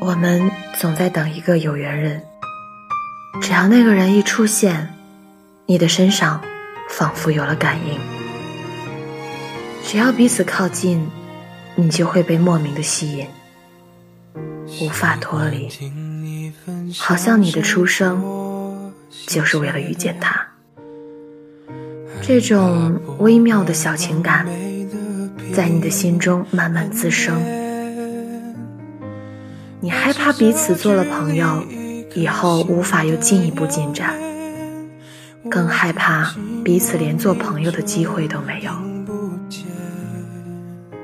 我们总在等一个有缘人，只要那个人一出现，你的身上仿佛有了感应。只要彼此靠近，你就会被莫名的吸引，无法脱离，好像你的出生就是为了遇见他。这种微妙的小情感，在你的心中慢慢滋生。你害怕彼此做了朋友以后无法有进一步进展，更害怕彼此连做朋友的机会都没有。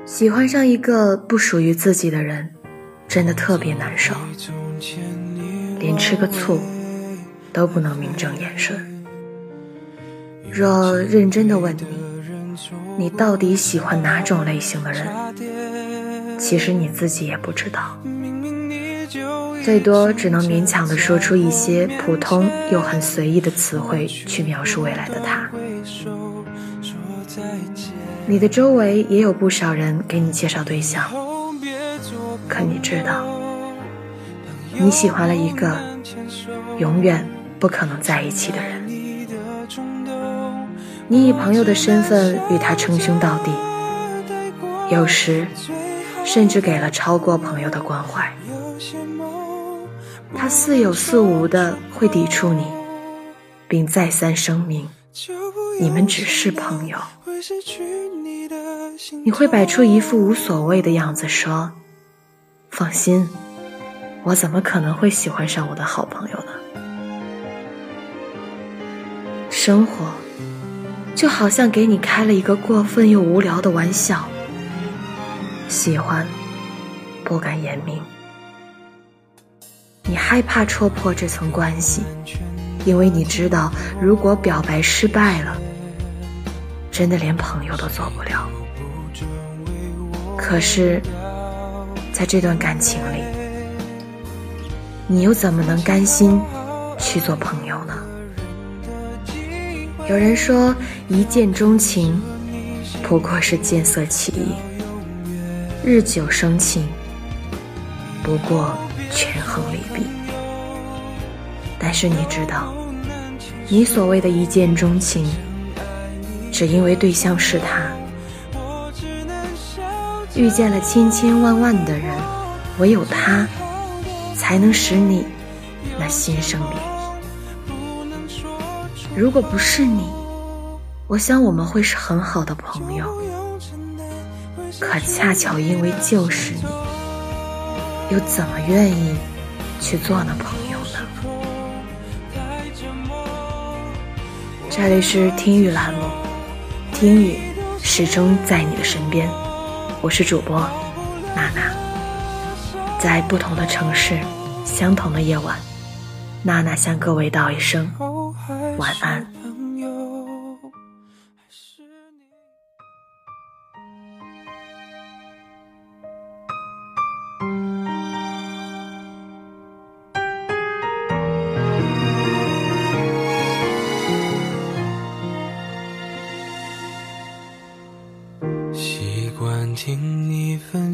喜欢上一个不属于自己的人，真的特别难受，连吃个醋都不能名正言顺。若认真的问你，你到底喜欢哪种类型的人？其实你自己也不知道。最多只能勉强地说出一些普通又很随意的词汇去描述未来的他。你的周围也有不少人给你介绍对象，可你知道，你喜欢了一个永远不可能在一起的人。你以朋友的身份与他称兄道弟，有时甚至给了超过朋友的关怀。他似有似无的会抵触你，并再三声明，你们只是朋友。你会摆出一副无所谓的样子说：“放心，我怎么可能会喜欢上我的好朋友呢？”生活就好像给你开了一个过分又无聊的玩笑，喜欢不敢言明。害怕戳破这层关系，因为你知道，如果表白失败了，真的连朋友都做不了。可是，在这段感情里，你又怎么能甘心去做朋友呢？有人说，一见钟情不过是见色起意，日久生情不过。权衡利弊，但是你知道，你所谓的一见钟情，只因为对象是他。遇见了千千万万的人，唯有他，才能使你那心生涟漪。如果不是你，我想我们会是很好的朋友。可恰巧因为就是你。又怎么愿意去做呢朋友呢？这里是听雨栏目，听雨始终在你的身边。我是主播娜娜，在不同的城市，相同的夜晚，娜娜向各位道一声晚安。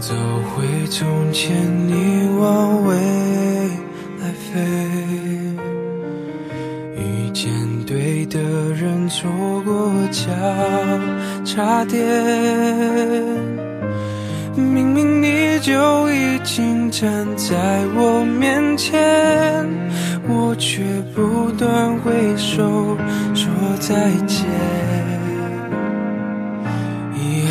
走回从前，你往未来飞，遇见对的人，错过交叉点。明明你就已经站在我面前，我却不断挥手说再见。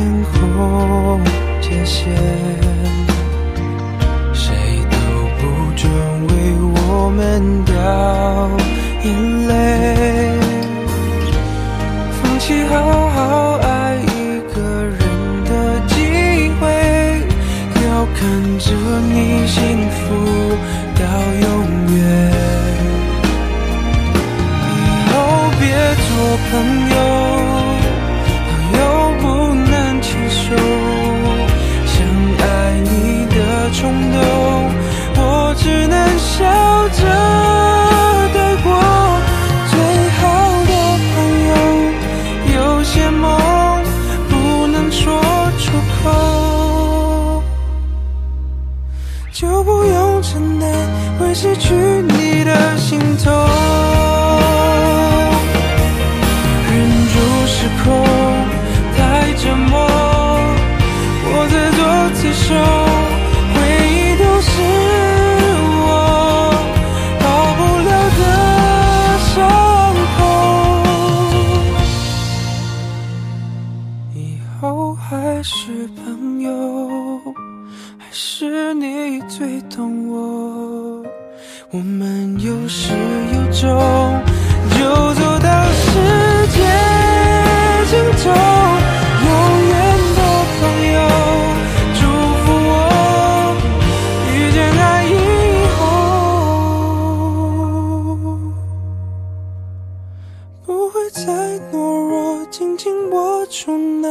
天空界限，谁都不准为我们掉眼泪。放弃后失去你的心痛。忍住失控，太折磨，我自作自受，回忆都是我好不了的伤口。以后还是朋友。还是你最懂我，我们有始有终，就走到世界尽头。永远的朋友，祝福我遇见爱以后，不会再懦弱，紧紧握住那。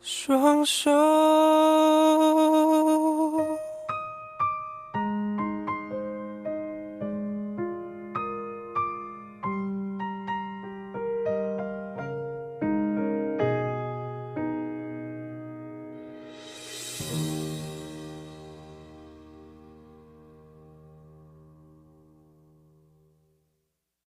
双手。